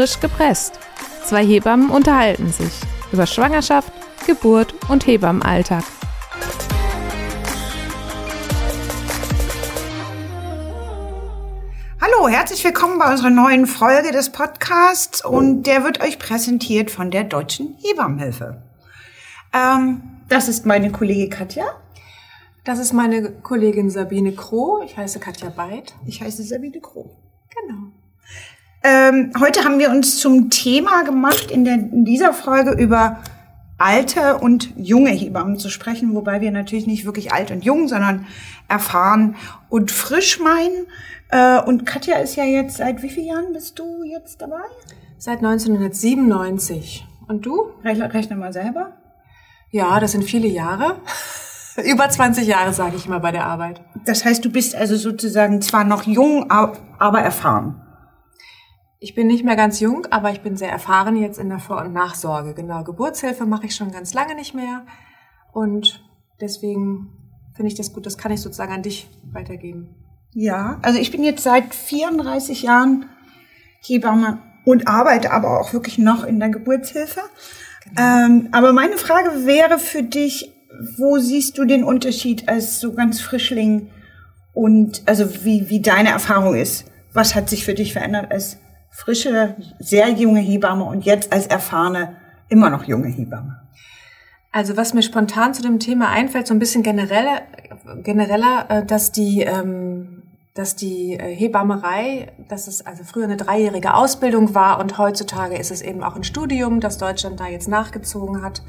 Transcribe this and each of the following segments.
Frisch gepresst. Zwei Hebammen unterhalten sich über Schwangerschaft, Geburt und Hebammenalltag. Hallo, herzlich willkommen bei unserer neuen Folge des Podcasts und der wird euch präsentiert von der Deutschen Hebammenhilfe. Ähm, das ist meine Kollegin Katja. Das ist meine Kollegin Sabine Kroh. Ich heiße Katja Beid. Ich heiße Sabine Kroh. Genau. Ähm, heute haben wir uns zum Thema gemacht, in, der, in dieser Folge über alte und junge Hebammen zu sprechen, wobei wir natürlich nicht wirklich alt und jung, sondern erfahren und frisch meinen. Äh, und Katja ist ja jetzt, seit wie vielen Jahren bist du jetzt dabei? Seit 1997. Und du? Rechne, rechne mal selber. Ja, das sind viele Jahre. Über 20 Jahre, sage ich mal, bei der Arbeit. Das heißt, du bist also sozusagen zwar noch jung, aber erfahren. Ich bin nicht mehr ganz jung, aber ich bin sehr erfahren jetzt in der Vor- und Nachsorge. Genau, Geburtshilfe mache ich schon ganz lange nicht mehr. Und deswegen finde ich das gut, das kann ich sozusagen an dich weitergeben. Ja, also ich bin jetzt seit 34 Jahren Hebamme und arbeite aber auch wirklich noch in der Geburtshilfe. Genau. Ähm, aber meine Frage wäre für dich, wo siehst du den Unterschied als so ganz Frischling und also wie, wie deine Erfahrung ist? Was hat sich für dich verändert als frische, sehr junge Hebamme und jetzt als erfahrene, immer noch junge Hebamme? Also was mir spontan zu dem Thema einfällt, so ein bisschen genereller, genereller äh, dass die, ähm, dass die äh, Hebammerei, dass es also früher eine dreijährige Ausbildung war und heutzutage ist es eben auch ein Studium, das Deutschland da jetzt nachgezogen hat.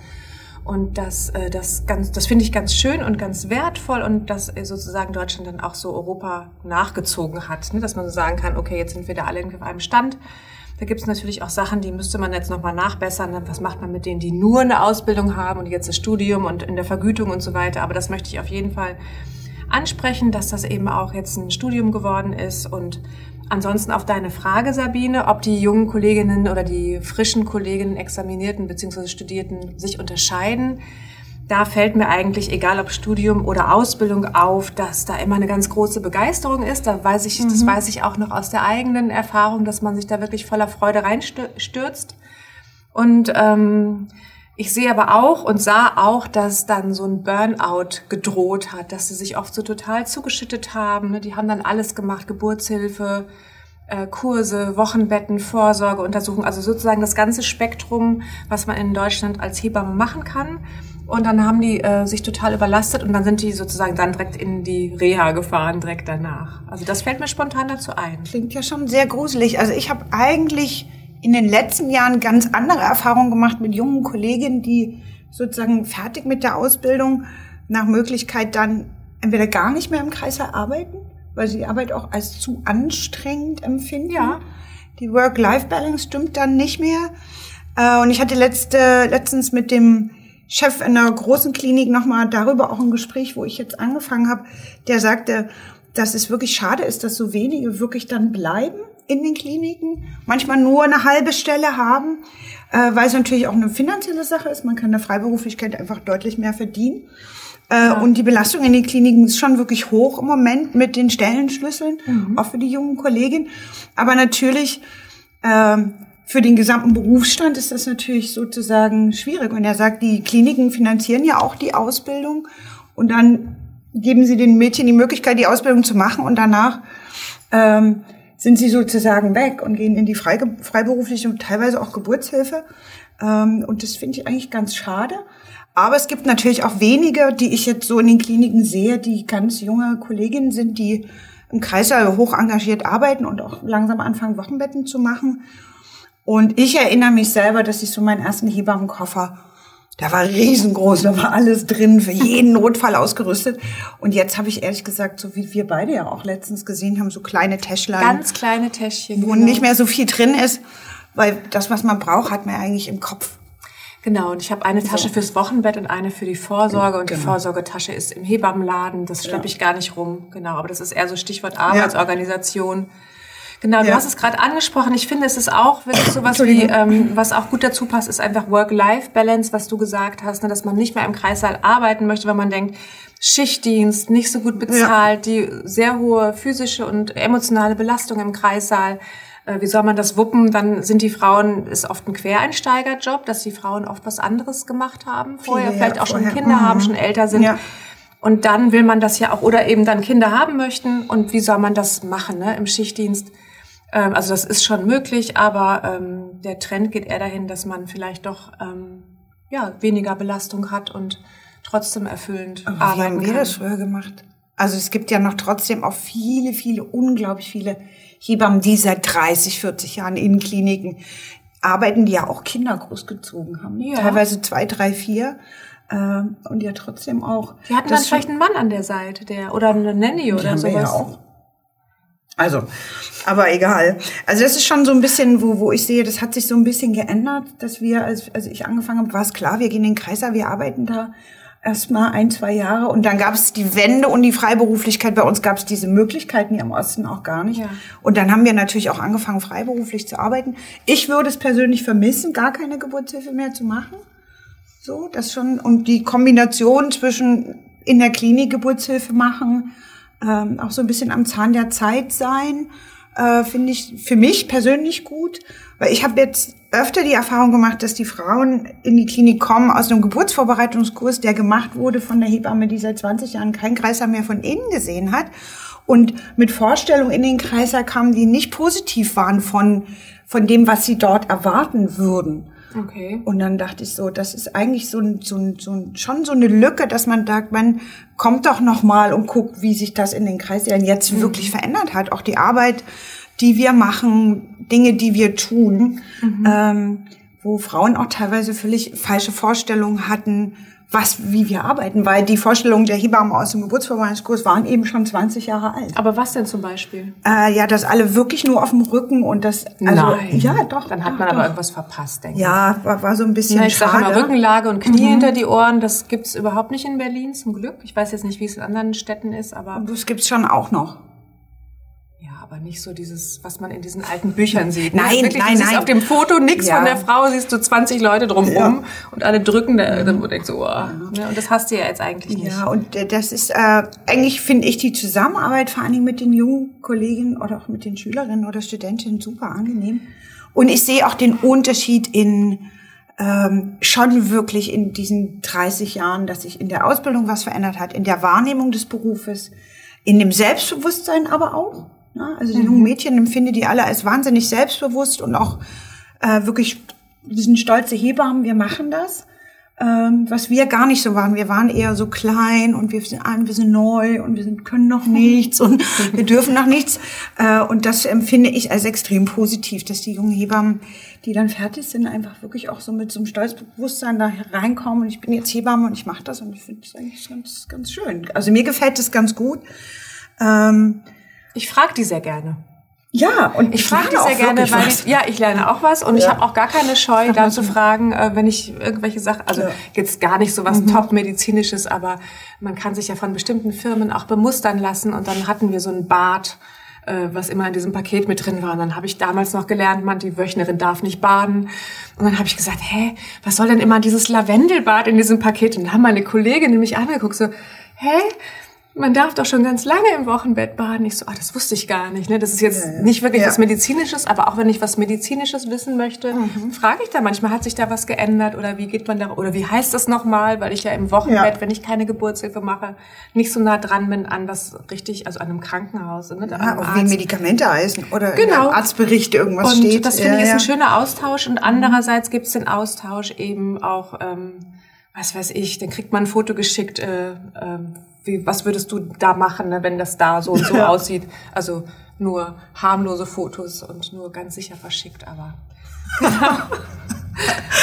Und das, äh, das, ganz, das finde ich ganz schön und ganz wertvoll und dass äh, sozusagen Deutschland dann auch so Europa nachgezogen hat, ne? dass man so sagen kann, okay, jetzt sind wir da alle auf einem Stand. Da gibt es natürlich auch Sachen, die müsste man jetzt nochmal nachbessern. Was macht man mit denen, die nur eine Ausbildung haben und jetzt das Studium und in der Vergütung und so weiter. Aber das möchte ich auf jeden Fall ansprechen, dass das eben auch jetzt ein Studium geworden ist und Ansonsten auf deine Frage, Sabine, ob die jungen Kolleginnen oder die frischen Kolleginnen, Examinierten bzw. Studierten sich unterscheiden. Da fällt mir eigentlich, egal ob Studium oder Ausbildung, auf, dass da immer eine ganz große Begeisterung ist. Da weiß ich, mhm. das weiß ich auch noch aus der eigenen Erfahrung, dass man sich da wirklich voller Freude reinstürzt. Und ähm, ich sehe aber auch und sah auch, dass dann so ein Burnout gedroht hat, dass sie sich oft so total zugeschüttet haben. Ne? Die haben dann alles gemacht, Geburtshilfe, äh, Kurse, Wochenbetten, Vorsorge, Untersuchungen, also sozusagen das ganze Spektrum, was man in Deutschland als Hebamme machen kann. Und dann haben die äh, sich total überlastet und dann sind die sozusagen dann direkt in die Reha gefahren, direkt danach. Also das fällt mir spontan dazu ein. Klingt ja schon sehr gruselig. Also ich habe eigentlich in den letzten Jahren ganz andere Erfahrungen gemacht mit jungen Kolleginnen, die sozusagen fertig mit der Ausbildung nach Möglichkeit dann entweder gar nicht mehr im Kreis arbeiten, weil sie die Arbeit auch als zu anstrengend empfinden. Ja. Die Work-Life-Balance stimmt dann nicht mehr. Äh, und ich hatte letzte, letztens mit dem Chef in einer großen Klinik nochmal darüber auch ein Gespräch, wo ich jetzt angefangen habe, der sagte, dass es wirklich schade ist, dass so wenige wirklich dann bleiben in den Kliniken, manchmal nur eine halbe Stelle haben, äh, weil es natürlich auch eine finanzielle Sache ist. Man kann in der Freiberuflichkeit einfach deutlich mehr verdienen. Äh, ja. Und die Belastung in den Kliniken ist schon wirklich hoch im Moment mit den Stellenschlüsseln, mhm. auch für die jungen Kolleginnen. Aber natürlich äh, für den gesamten Berufsstand ist das natürlich sozusagen schwierig. Und er sagt, die Kliniken finanzieren ja auch die Ausbildung und dann geben sie den Mädchen die Möglichkeit, die Ausbildung zu machen und danach ähm, sind sie sozusagen weg und gehen in die freiberufliche und teilweise auch Geburtshilfe. Ähm, und das finde ich eigentlich ganz schade. Aber es gibt natürlich auch wenige, die ich jetzt so in den Kliniken sehe, die ganz junge Kolleginnen sind, die im Kreißsaal hoch engagiert arbeiten und auch langsam anfangen, Wochenbetten zu machen. Und ich erinnere mich selber, dass ich so meinen ersten Hebammenkoffer da war riesengroß, da war alles drin, für jeden Notfall ausgerüstet. Und jetzt habe ich ehrlich gesagt, so wie wir beide ja auch letztens gesehen haben, so kleine Täschlein. Ganz kleine Täschchen. Wo genau. nicht mehr so viel drin ist, weil das, was man braucht, hat man eigentlich im Kopf. Genau, und ich habe eine Tasche so. fürs Wochenbett und eine für die Vorsorge. Und genau. die Vorsorgetasche ist im Hebammenladen, das schleppe ich gar nicht rum. Genau, aber das ist eher so Stichwort Arbeitsorganisation. Ja. Genau, du ja. hast es gerade angesprochen. Ich finde, es ist auch wirklich sowas wie, ähm, was auch gut dazu passt, ist einfach Work-Life-Balance, was du gesagt hast, ne, dass man nicht mehr im Kreissaal arbeiten möchte, weil man denkt, Schichtdienst, nicht so gut bezahlt, ja. die sehr hohe physische und emotionale Belastung im Kreissaal. Äh, wie soll man das wuppen? Dann sind die Frauen, ist oft ein Quereinsteigerjob, dass die Frauen oft was anderes gemacht haben vorher, Viele, vielleicht auch vorher. schon Kinder mhm. haben, schon älter sind. Ja. Und dann will man das ja auch, oder eben dann Kinder haben möchten. Und wie soll man das machen ne, im Schichtdienst? Ähm, also das ist schon möglich, aber ähm, der Trend geht eher dahin, dass man vielleicht doch ähm, ja, weniger Belastung hat und trotzdem erfüllend aber arbeiten wie haben wir kann. das früher gemacht? Also es gibt ja noch trotzdem auch viele, viele, unglaublich viele Hebammen, die seit 30, 40 Jahren in Kliniken arbeiten, die ja auch Kinder großgezogen haben. Ja. Teilweise zwei, drei, vier. Ähm, und ja trotzdem auch. Die hatten dann vielleicht einen Mann an der Seite, der oder eine Nanny oder sowas. Ja auch. Also, aber egal. Also das ist schon so ein bisschen, wo, wo ich sehe, das hat sich so ein bisschen geändert, dass wir, als, als ich angefangen habe, war es klar, wir gehen in den Kreiser, wir arbeiten da erstmal ein, zwei Jahre und dann gab es die Wende und die Freiberuflichkeit. Bei uns gab es diese Möglichkeiten hier im Osten auch gar nicht. Ja. Und dann haben wir natürlich auch angefangen, freiberuflich zu arbeiten. Ich würde es persönlich vermissen, gar keine Geburtshilfe mehr zu machen. So, das schon. Und die Kombination zwischen in der Klinik Geburtshilfe machen, ähm, auch so ein bisschen am Zahn der Zeit sein, äh, finde ich für mich persönlich gut, weil ich habe jetzt öfter die Erfahrung gemacht, dass die Frauen in die Klinik kommen aus einem Geburtsvorbereitungskurs, der gemacht wurde von der Hebamme, die seit 20 Jahren keinen Kreiser mehr von innen gesehen hat und mit Vorstellungen in den Kreiser kamen, die nicht positiv waren von von dem, was sie dort erwarten würden. Okay. Und dann dachte ich so, das ist eigentlich so, ein, so, ein, so ein, schon so eine Lücke, dass man sagt, man kommt doch noch mal und guckt, wie sich das in den Kreisjahren jetzt mhm. wirklich verändert hat. Auch die Arbeit, die wir machen, Dinge, die wir tun, mhm. ähm, wo Frauen auch teilweise völlig falsche Vorstellungen hatten, was, wie wir arbeiten, weil die Vorstellungen der Hebammen aus dem Geburtsvorbereitungskurs waren eben schon 20 Jahre alt. Aber was denn zum Beispiel? Äh, ja, dass alle wirklich nur auf dem Rücken und das, also, Nein. ja, doch. Dann hat man doch. aber irgendwas verpasst, denke ich. Ja, war, war so ein bisschen Na, ich schade. Sag immer Rückenlage und Knie mhm. hinter die Ohren, das gibt's überhaupt nicht in Berlin, zum Glück. Ich weiß jetzt nicht, wie es in anderen Städten ist, aber. Das gibt's schon auch noch aber nicht so dieses, was man in diesen alten Büchern sieht. Ne? Nein, Wirklich, nein, nein. auf dem Foto nichts ja. von der Frau, siehst du 20 Leute drumherum ja. und alle drücken, da, dann denkst du, oh, ne? und das hast du ja jetzt eigentlich nicht. Ja, und äh, das ist, äh, eigentlich finde ich die Zusammenarbeit vor allem mit den jungen Kolleginnen oder auch mit den Schülerinnen oder Studentinnen super angenehm. Und ich sehe auch den Unterschied in, ähm, schon wirklich in diesen 30 Jahren, dass sich in der Ausbildung was verändert hat, in der Wahrnehmung des Berufes, in dem Selbstbewusstsein aber auch. Ne? Also die jungen Mädchen empfinde die alle als wahnsinnig selbstbewusst und auch äh, wirklich, wir sind stolze Hebammen, wir machen das. Ähm, was wir gar nicht so waren. Wir waren eher so klein und wir sind, wir sind neu und wir sind, können noch nichts und wir dürfen noch nichts. Äh, und das empfinde ich als extrem positiv, dass die jungen Hebammen, die dann fertig sind, einfach wirklich auch so mit so einem Stolzbewusstsein da reinkommen. Und ich bin jetzt Hebamme und ich mache das und ich finde das eigentlich ganz, ganz schön. Also mir gefällt das ganz gut. Ähm, ich frage die sehr gerne. Ja, und ich, frage die sehr gerne, weil ich, ja, ich lerne auch was und ja. ich habe auch gar keine Scheu, da zu fragen, äh, wenn ich irgendwelche Sachen, also ja. jetzt gar nicht so was mhm. top-medizinisches, aber man kann sich ja von bestimmten Firmen auch bemustern lassen und dann hatten wir so ein Bad, äh, was immer in diesem Paket mit drin war. Und dann habe ich damals noch gelernt, man, die Wöchnerin darf nicht baden. Und dann habe ich gesagt, hä, was soll denn immer dieses Lavendelbad in diesem Paket? Und dann haben meine Kollegin nämlich angeguckt, so, hä? Man darf doch schon ganz lange im Wochenbett baden. Ich so, ah, das wusste ich gar nicht. Ne? Das ist jetzt ja, ja. nicht wirklich ja. was Medizinisches, aber auch wenn ich was Medizinisches wissen möchte, mhm. frage ich da manchmal, hat sich da was geändert oder wie geht man da, oder wie heißt das nochmal, weil ich ja im Wochenbett, wenn ich keine Geburtshilfe mache, nicht so nah dran bin an was richtig, also an einem Krankenhaus. Ne? Ja, auch wie Medikamente heißen oder genau. Arztbericht irgendwas und steht. das finde ich ist ein schöner Austausch und andererseits gibt es den Austausch eben auch, ähm, was weiß ich, dann kriegt man ein Foto geschickt, äh, äh, wie, was würdest du da machen, ne, wenn das da so und so ja. aussieht? Also nur harmlose Fotos und nur ganz sicher verschickt, aber genau.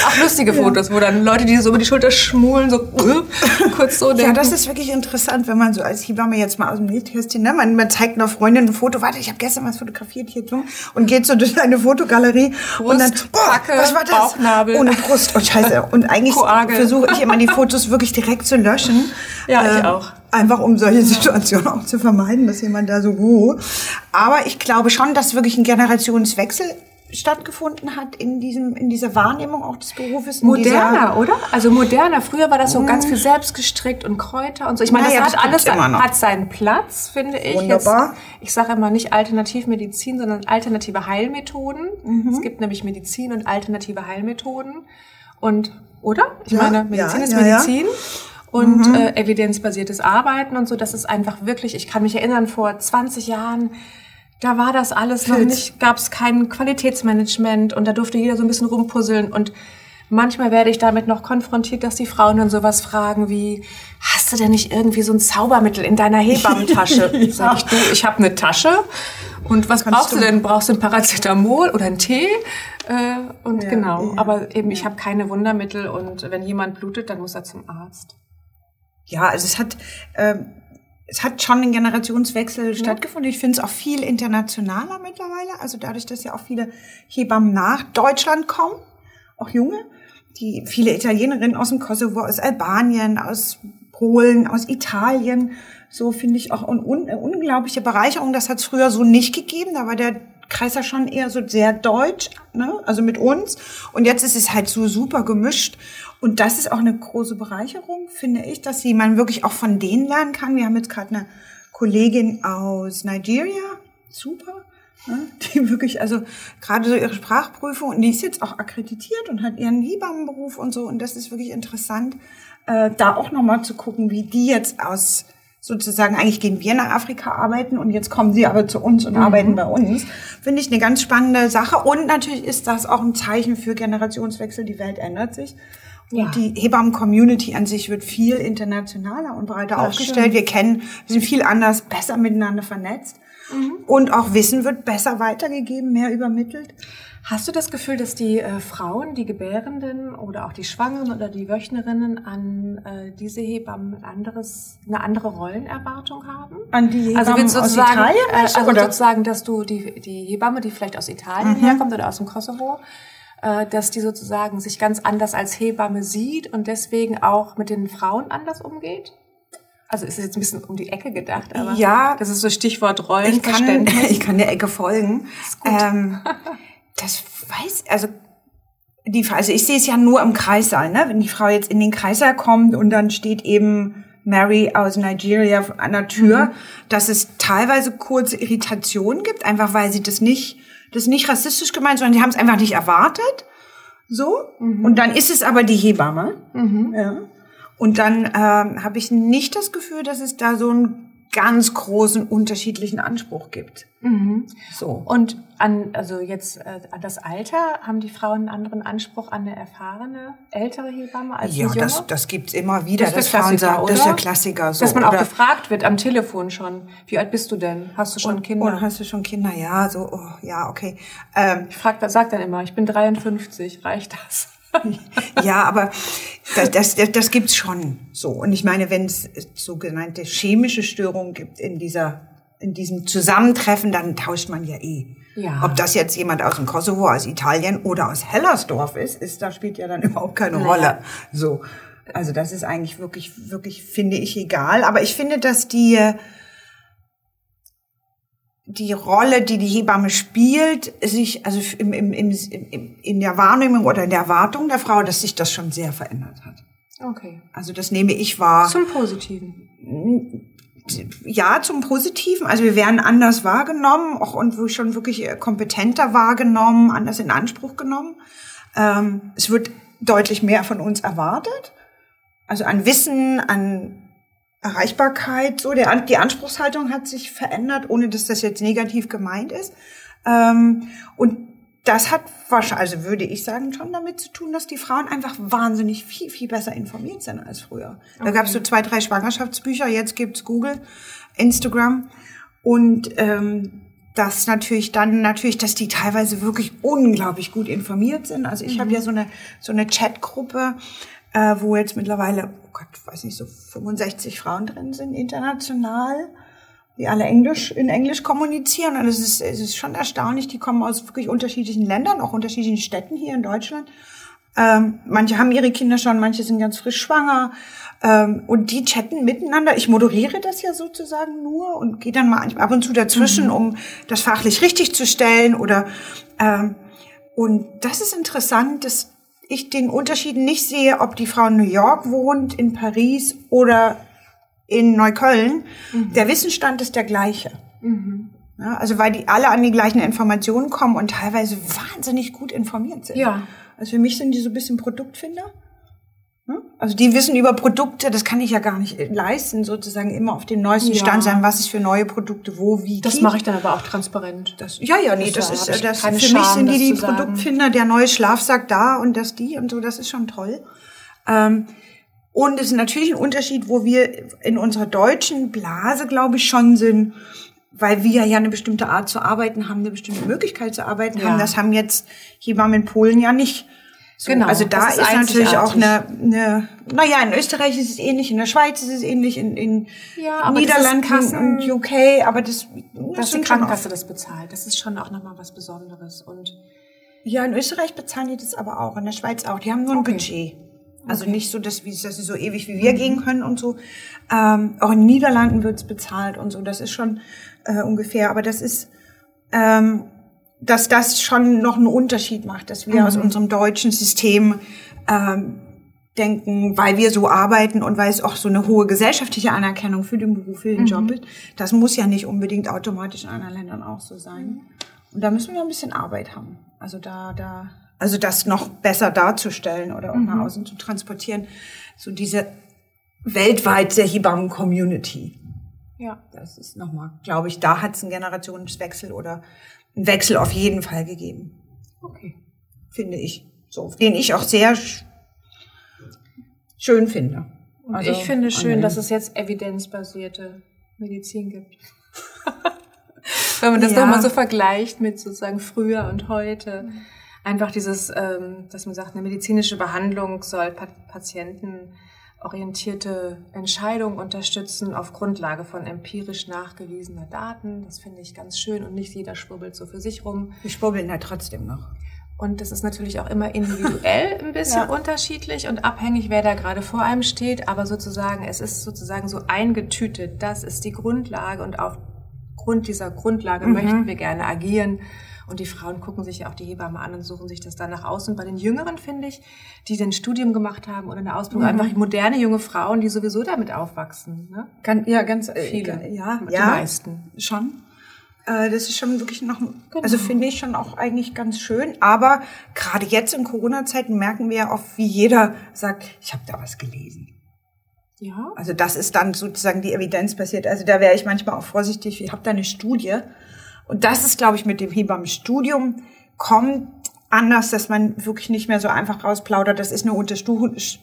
Auch lustige Fotos, ja. wo dann Leute, die so über die Schulter schmulen, so uh, kurz so denken. Ja, das ist wirklich interessant, wenn man so als Hebamme jetzt mal aus dem Nähkästchen, ne, man, man zeigt einer Freundin ein Foto, warte, ich habe gestern was fotografiert hier so, und geht so durch eine Fotogalerie Brust, und dann, boah, Backe, was war das? Bauchnabel. Ohne Brust, oh scheiße. Und eigentlich versuche ich immer die Fotos wirklich direkt zu löschen. Ja, ich ähm, auch. Einfach um solche Situationen auch zu vermeiden, dass jemand da so, uh. Aber ich glaube schon, dass wirklich ein Generationswechsel stattgefunden hat in diesem in dieser Wahrnehmung auch des Berufes. Moderner, oder? Also moderner. Früher war das so ganz viel selbst gestrickt und Kräuter und so. Ich meine, Naja, das das hat alles gibt's immer noch. hat seinen Platz, finde ich. Wunderbar. Jetzt, ich sage immer nicht Alternativmedizin, sondern alternative Heilmethoden. Mhm. Es gibt nämlich Medizin und alternative Heilmethoden. Und oder? Ich Ja, meine, Medizin ja, ist ja, ja. Und äh, evidenzbasiertes Arbeiten und so, das ist einfach wirklich, ich kann mich erinnern, vor 20 Jahren, da war das alles noch Filz. nicht, gab es kein Qualitätsmanagement und da durfte jeder so ein bisschen rumpuzzeln und manchmal werde ich damit noch konfrontiert, dass die Frauen dann sowas fragen wie, hast du denn nicht irgendwie so ein Zaubermittel in deiner Hebammentasche? Sag ich, du, ich habe eine Tasche und was Kannst brauchst du du- denn? Brauchst du ein Paracetamol oder einen Tee? Äh, und Ja, genau, ja, aber eben, ich habe keine Wundermittel und wenn jemand blutet, dann muss er zum Arzt. Ja, also es hat, ähm, es hat schon ein Generationswechsel stattgefunden. Ich finde es auch viel internationaler mittlerweile. Also dadurch, dass ja auch viele Hebammen nach Deutschland kommen, auch junge, die viele Italienerinnen aus dem Kosovo, aus Albanien, aus Polen, aus Italien. So finde ich auch eine un unglaubliche Bereicherung. Das hat es früher so nicht gegeben. Da war der Kreis ja schon eher so sehr deutsch, ne? also mit uns. Und jetzt ist es halt so super gemischt. Und das ist auch eine große Bereicherung, finde ich, dass man wirklich auch von denen lernen kann. Wir haben jetzt gerade eine Kollegin aus Nigeria, super, ne? die wirklich, also gerade so ihre Sprachprüfung, und die ist jetzt auch akkreditiert und hat ihren Hebammenberuf und so. Und das ist wirklich interessant, äh, da auch nochmal zu gucken, wie die jetzt aus sozusagen, eigentlich gehen wir nach Afrika arbeiten und jetzt kommen sie aber zu uns und arbeiten bei uns. Finde ich eine ganz spannende Sache. Und natürlich ist das auch ein Zeichen für Generationswechsel. Die Welt ändert sich. Und Ja. die Hebammen-Community an sich wird viel internationaler und breiter Ja, aufgestellt. stimmt. Wir kennen, wir sind viel anders, besser miteinander vernetzt. Und auch Wissen wird besser weitergegeben, mehr übermittelt. Hast du das Gefühl, dass die äh, Frauen, die Gebärenden oder auch die Schwangeren oder die Wöchnerinnen an äh, diese Hebammen ein anderes, eine andere Rollenerwartung haben? An die also Hebammen willst du aus sozusagen, Italien, äh, also oder? sozusagen, dass du die, die Hebamme, die vielleicht aus Italien herkommt oder aus dem Kosovo, äh, dass die sozusagen sich ganz anders als Hebamme sieht und deswegen auch mit den Frauen anders umgeht? Also ist es jetzt ein bisschen um die Ecke gedacht, aber Ja. das ist so Stichwort Ich kann, Rollenverständnis. ich kann der Ecke folgen. Gut. Ähm, das weiß, also die, also ich sehe es ja nur im Kreissaal, ne? Wenn die Frau jetzt in den Kreissaal kommt und dann steht eben Mary aus Nigeria an der Tür, Mhm. dass es teilweise kurze Irritationen gibt, einfach weil sie das nicht, das nicht rassistisch gemeint, sondern die haben es einfach nicht erwartet. So. Mhm. Und dann ist es aber die Hebamme. Ja. Und dann ähm, habe ich nicht das Gefühl, dass es da so einen ganz großen unterschiedlichen Anspruch gibt. So. Und an, also jetzt äh, an das Alter, haben die Frauen einen anderen Anspruch an eine erfahrene, ältere Hebamme als Ja, eine junge? das, das gibt's immer wieder. Das der Frauen sagen, das ist der Klassiker. So. Dass man auch Oder- gefragt wird am Telefon schon, wie alt bist du denn? Hast du schon Kinder? Oder hast du schon Kinder? Ja, so, oh, ja, okay. Ähm, ich frag, sag dann immer, ich bin 53, reicht das? ja, aber das, das, das, das gibt's schon so. Und ich meine, wenn es sogenannte chemische Störungen gibt in dieser, in diesem Zusammentreffen, dann tauscht man ja eh. Ja. Ob das jetzt jemand aus dem Kosovo, aus Italien oder aus Hellersdorf ist, ist, da spielt ja dann überhaupt keine. Rolle. So. Also das ist eigentlich wirklich, wirklich, finde ich, egal. Aber ich finde, dass die, die Rolle, die die Hebamme spielt, sich, also im, im, im, im, in der Wahrnehmung oder in der Erwartung der Frau, dass sich das schon sehr verändert hat. Okay. Also das nehme ich wahr. Zum Positiven. ja, zum Positiven. Also wir werden anders wahrgenommen, auch und schon wirklich äh, kompetenter wahrgenommen, anders in Anspruch genommen. Ähm, es wird deutlich mehr von uns erwartet. Also an Wissen, an Erreichbarkeit, so der, die Anspruchshaltung hat sich verändert, ohne dass das jetzt negativ gemeint ist. Ähm, und das hat wahrscheinlich, also würde ich sagen, schon damit zu tun, dass die Frauen einfach wahnsinnig viel, viel besser informiert sind als früher. Da gab es so zwei, drei Schwangerschaftsbücher, jetzt gibt's Google, Instagram und ähm, das natürlich dann natürlich, dass die teilweise wirklich unglaublich gut informiert sind. Also ich habe ja so eine so eine Chatgruppe, äh, wo jetzt mittlerweile, oh Gott, weiß nicht, so 65 Frauen drin sind international die alle Englisch, in Englisch kommunizieren. Und es ist, es ist schon erstaunlich, die kommen aus wirklich unterschiedlichen Ländern, auch unterschiedlichen Städten hier in Deutschland. Ähm, manche haben ihre Kinder schon, manche sind ganz frisch schwanger. Ähm, und die chatten miteinander. Ich moderiere das ja sozusagen nur und gehe dann mal ab und zu dazwischen, mhm. um das fachlich richtig zu stellen. Oder ähm, und das ist interessant, dass ich den Unterschied nicht sehe, ob die Frau in New York wohnt, in Paris oder in Neukölln. Mhm. Der Wissensstand ist der gleiche. Mhm. Ja, also weil die alle an die gleichen Informationen kommen und teilweise wahnsinnig gut informiert sind. Ja. Also für mich sind die so ein bisschen Produktfinder. Also die wissen über Produkte, das kann ich ja gar nicht leisten, sozusagen immer auf dem neuesten ja. Stand sein, was es für neue Produkte wo, wie. Das mache ich dann aber auch transparent. Das, ja, ja, nee, das, das ist das für Scham, mich sind die die Produktfinder, der neue Schlafsack da und das die und so, das ist schon toll. Ähm, und es ist natürlich ein Unterschied, wo wir in unserer deutschen Blase, glaube ich, schon sind, weil wir ja eine bestimmte Art zu arbeiten haben, eine bestimmte Möglichkeit zu arbeiten ja. haben. Das haben jetzt Hebammen in Polen ja nicht. So, genau. Also da ist, ist natürlich auch eine, eine, naja, in Österreich ist es ähnlich, in der Schweiz ist es ähnlich, in, in ja, Niederlanden und UK, aber das, das dass die Krankenkasse das bezahlt, das ist schon auch nochmal was Besonderes und ja, in Österreich bezahlen die das aber auch, in der Schweiz auch. Die haben nur ein okay. Budget. Also okay. nicht so, dass, dass sie so ewig wie wir mhm. gehen können und so. Ähm, auch in den Niederlanden wird's bezahlt und so. Das ist schon äh, ungefähr. Aber das ist, ähm, dass das schon noch einen Unterschied macht, dass wir mhm. aus unserem deutschen System ähm, denken, weil wir so arbeiten und weil es auch so eine hohe gesellschaftliche Anerkennung für den Beruf, für den mhm. Job ist. Das muss ja nicht unbedingt automatisch in anderen Ländern auch so sein. Und da müssen wir noch ein bisschen Arbeit haben. Also da, da, also das noch besser darzustellen oder auch mhm. nach außen zu transportieren. So diese weltweite Hebammen-Community. Ja. Das ist nochmal, glaube ich, da hat es einen Generationswechsel oder einen Wechsel auf jeden Fall gegeben. Okay. Finde ich. So, den ich auch sehr schön finde. Und also, ich finde schön, dass es jetzt evidenzbasierte Medizin gibt. Wenn man das ja. doch mal so vergleicht mit sozusagen früher und heute. Einfach dieses, ähm, dass man sagt, eine medizinische Behandlung soll Patienten orientierte Entscheidungen unterstützen auf Grundlage von empirisch nachgewiesener Daten. Das finde ich ganz schön und nicht jeder schwurbelt so für sich rum. Die schwurbeln ja trotzdem noch. Und das ist natürlich auch immer individuell ein bisschen ja. unterschiedlich und abhängig, wer da gerade vor einem steht. Aber sozusagen, es ist sozusagen so eingetütet. Das ist die Grundlage und aufgrund dieser Grundlage mhm. möchten wir gerne agieren. Und die Frauen gucken sich ja auch die Hebamme an und suchen sich das danach aus. Und bei den Jüngeren finde ich, die ein Studium gemacht haben oder eine Ausbildung, mhm. einfach moderne junge Frauen, die sowieso damit aufwachsen. Ne? Ganz, ja, ganz äh, viele. Ja, die ja, meisten. Schon. Äh, das ist schon wirklich noch, genau. also finde ich schon auch eigentlich ganz schön. Aber gerade jetzt in Corona-Zeiten merken wir ja oft, wie jeder sagt, ich habe da was gelesen. Ja. Also das ist dann sozusagen die Evidenz passiert. Also da wäre ich manchmal auch vorsichtig. Ich habe da eine Studie und das ist, glaube ich, mit dem Hebammenstudium kommt anders, dass man wirklich nicht mehr so einfach rausplaudert. Das ist eine,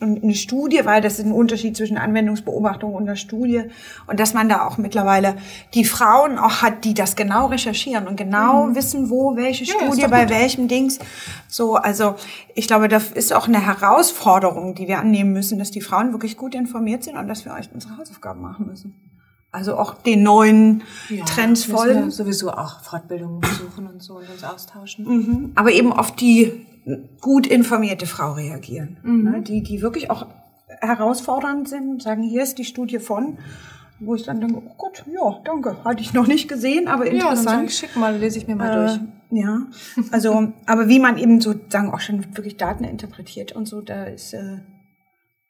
eine Studie, weil das ist ein Unterschied zwischen Anwendungsbeobachtung und einer Studie. Und dass man da auch mittlerweile die Frauen auch hat, die das genau recherchieren und genau mhm. wissen, wo welche Studie ja, bei welchem Dings. So, also ich glaube, das ist auch eine Herausforderung, die wir annehmen müssen, dass die Frauen wirklich gut informiert sind und dass wir euch unsere Hausaufgaben machen müssen. Also auch den neuen ja, Trends folgen. sowieso auch Fortbildungen besuchen und so und uns austauschen. Mhm. Aber eben auf die gut informierte Frau reagieren. Mhm. Ne? Die, die wirklich auch herausfordernd sind, sagen, hier ist die Studie von, wo ich dann denke, oh Gott, ja, danke, hatte ich noch nicht gesehen, aber interessant. Ja, dann ich, schick mal, lese ich mir mal äh, durch. Ja, also, aber wie man eben sozusagen auch schon wirklich Daten interpretiert und so, da ist äh,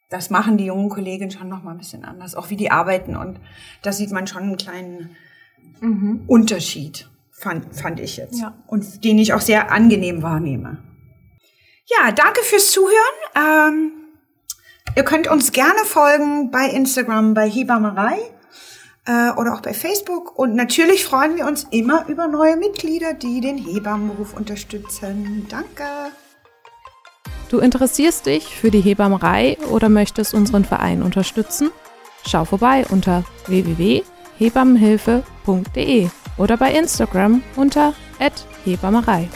das machen die jungen Kolleginnen schon noch mal ein bisschen anders, auch wie die arbeiten. Und da sieht man schon einen kleinen mhm. Unterschied, fand, fand ich jetzt. Ja. Und den ich auch sehr angenehm wahrnehme. Ja, danke fürs Zuhören. Ähm, ihr könnt uns gerne folgen bei Instagram, bei Hebammerei äh, oder auch bei Facebook. Und natürlich freuen wir uns immer über neue Mitglieder, die den Hebammenberuf unterstützen. Danke. Du interessierst dich für die Hebammerei oder möchtest unseren Verein unterstützen? Schau vorbei unter www.hebammenhilfe.de oder bei Instagram unter @hebammerei.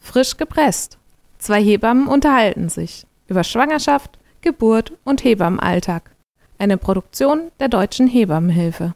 Frisch gepresst. Zwei Hebammen unterhalten sich über Schwangerschaft, Geburt und Hebammenalltag. Eine Produktion der Deutschen Hebammenhilfe.